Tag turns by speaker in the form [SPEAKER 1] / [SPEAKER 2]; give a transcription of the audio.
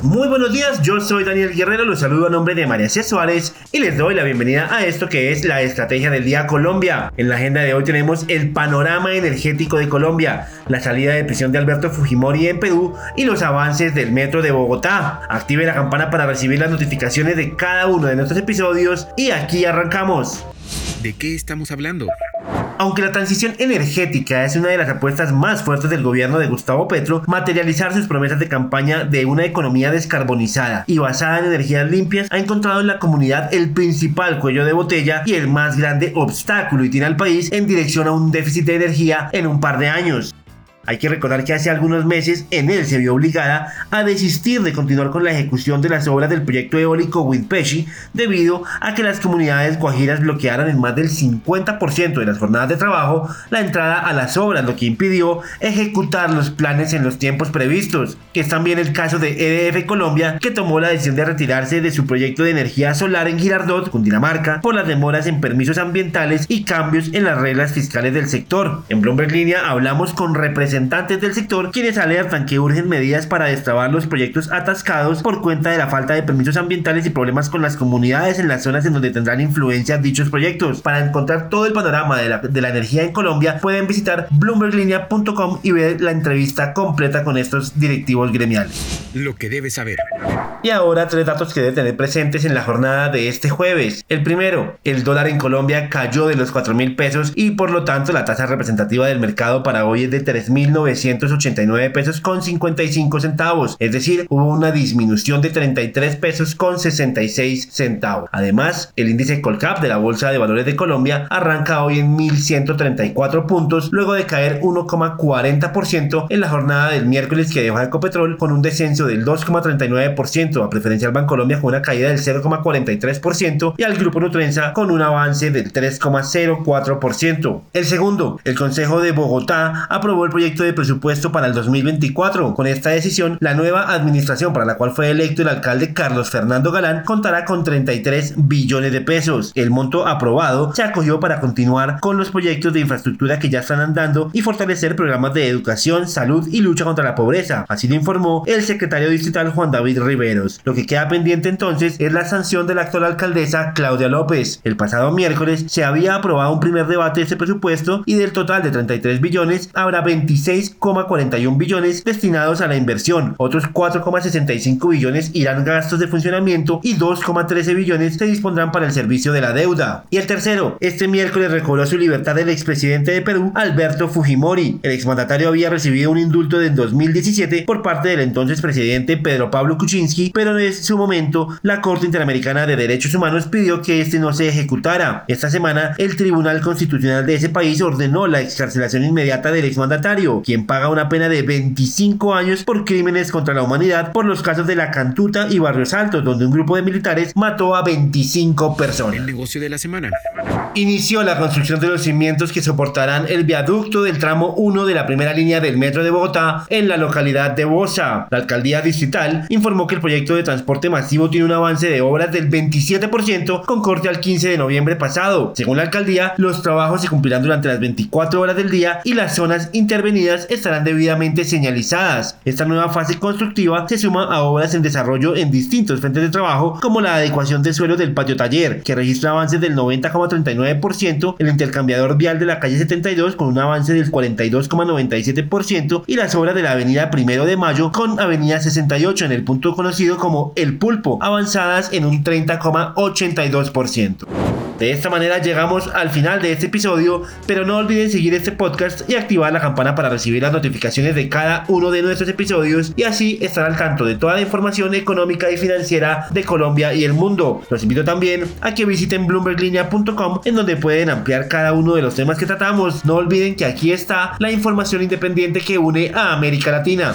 [SPEAKER 1] Muy buenos días, yo soy Daniel Guerrero, los saludo a nombre de María C. Suárez y les doy la bienvenida a esto que es la Estrategia del Día Colombia. En la agenda de hoy tenemos el panorama energético de Colombia, la salida de prisión de Alberto Fujimori en Perú y los avances del metro de Bogotá. Active la campana para recibir las notificaciones de cada uno de nuestros episodios y aquí arrancamos.
[SPEAKER 2] ¿De qué estamos hablando?
[SPEAKER 1] Aunque la transición energética es una de las apuestas más fuertes del gobierno de Gustavo Petro, materializar sus promesas de campaña de una economía descarbonizada y basada en energías limpias ha encontrado en la comunidad el principal cuello de botella y el más grande obstáculo y tiene al país en dirección a un déficit de energía en un par de años. Hay que recordar que hace algunos meses en él se vio obligada a desistir de continuar con la ejecución de las obras del proyecto eólico Windpeshi debido a que las comunidades guajiras bloquearan en más del 50% de las jornadas de trabajo la entrada a las obras, lo que impidió ejecutar los planes en los tiempos previstos, que es también el caso de EDF Colombia, que tomó la decisión de retirarse de su proyecto de energía solar en Girardot, Cundinamarca, por las demoras en permisos ambientales y cambios en las reglas fiscales del sector. En Bloomberg Línea hablamos con representantes representantes del sector quienes alertan que urgen medidas para destrabar los proyectos atascados por cuenta de la falta de permisos ambientales y problemas con las comunidades en las zonas en donde tendrán influencia dichos proyectos. Para encontrar todo el panorama de la, de la energía en Colombia pueden visitar bloomberglinea.com y ver la entrevista completa con estos directivos gremiales.
[SPEAKER 2] Lo que debes saber.
[SPEAKER 1] Y ahora tres datos que deben tener presentes en la jornada de este jueves. El primero, el dólar en Colombia cayó de los 4 mil pesos y por lo tanto la tasa representativa del mercado para hoy es de 3 mil 989 pesos con 55 centavos, es decir, hubo una disminución de 33 pesos con 66 centavos. Además, el índice Colcap de la Bolsa de Valores de Colombia arranca hoy en 1134 puntos luego de caer 1,40% en la jornada del miércoles que dejó Ecopetrol con un descenso del 2,39% a preferencia al Colombia con una caída del 0,43% y al Grupo Nutrenza con un avance del 3,04%. El segundo, el Consejo de Bogotá aprobó el proyecto de presupuesto para el 2024. Con esta decisión, la nueva administración para la cual fue electo el alcalde Carlos Fernando Galán contará con 33 billones de pesos. El monto aprobado se acogió para continuar con los proyectos de infraestructura que ya están andando y fortalecer programas de educación, salud y lucha contra la pobreza. Así lo informó el secretario distrital Juan David Lo que queda pendiente entonces es la sanción de la actual alcaldesa Claudia López. El pasado miércoles se había aprobado un primer debate de este presupuesto y del total de 33 billones habrá 20 26,41 billones destinados a la inversión, otros 4,65 billones irán gastos de funcionamiento y 2,13 billones se dispondrán para el servicio de la deuda. Y el tercero, este miércoles recobró su libertad el expresidente de Perú, Alberto Fujimori. El exmandatario había recibido un indulto en 2017 por parte del entonces presidente Pedro Pablo Kuczynski, pero en su momento la Corte Interamericana de Derechos Humanos pidió que este no se ejecutara. Esta semana, el Tribunal Constitucional de ese país ordenó la excarcelación inmediata del exmandatario quien paga una pena de 25 años por crímenes contra la humanidad por los casos de La Cantuta y Barrios Altos, donde un grupo de militares mató a 25 personas.
[SPEAKER 2] El negocio de la semana.
[SPEAKER 1] Inició la construcción de los cimientos que soportarán el viaducto del tramo 1 de la primera línea del metro de Bogotá en la localidad de Bosa. La alcaldía distrital informó que el proyecto de transporte masivo tiene un avance de obras del 27% con corte al 15 de noviembre pasado. Según la alcaldía, los trabajos se cumplirán durante las 24 horas del día y las zonas intervenidas estarán debidamente señalizadas. Esta nueva fase constructiva se suma a obras en desarrollo en distintos frentes de trabajo, como la adecuación de suelo del patio taller, que registra avances del 90,39%, el intercambiador vial de la calle 72 con un avance del 42,97% y las obras de la avenida Primero de Mayo con avenida 68 en el punto conocido como El Pulpo, avanzadas en un 30,82%. De esta manera llegamos al final de este episodio, pero no olviden seguir este podcast y activar la campana para recibir las notificaciones de cada uno de nuestros episodios y así estar al tanto de toda la información económica y financiera de Colombia y el mundo. Los invito también a que visiten bloomberglinea.com en donde pueden ampliar cada uno de los temas que tratamos. No olviden que aquí está la información independiente que une a América Latina.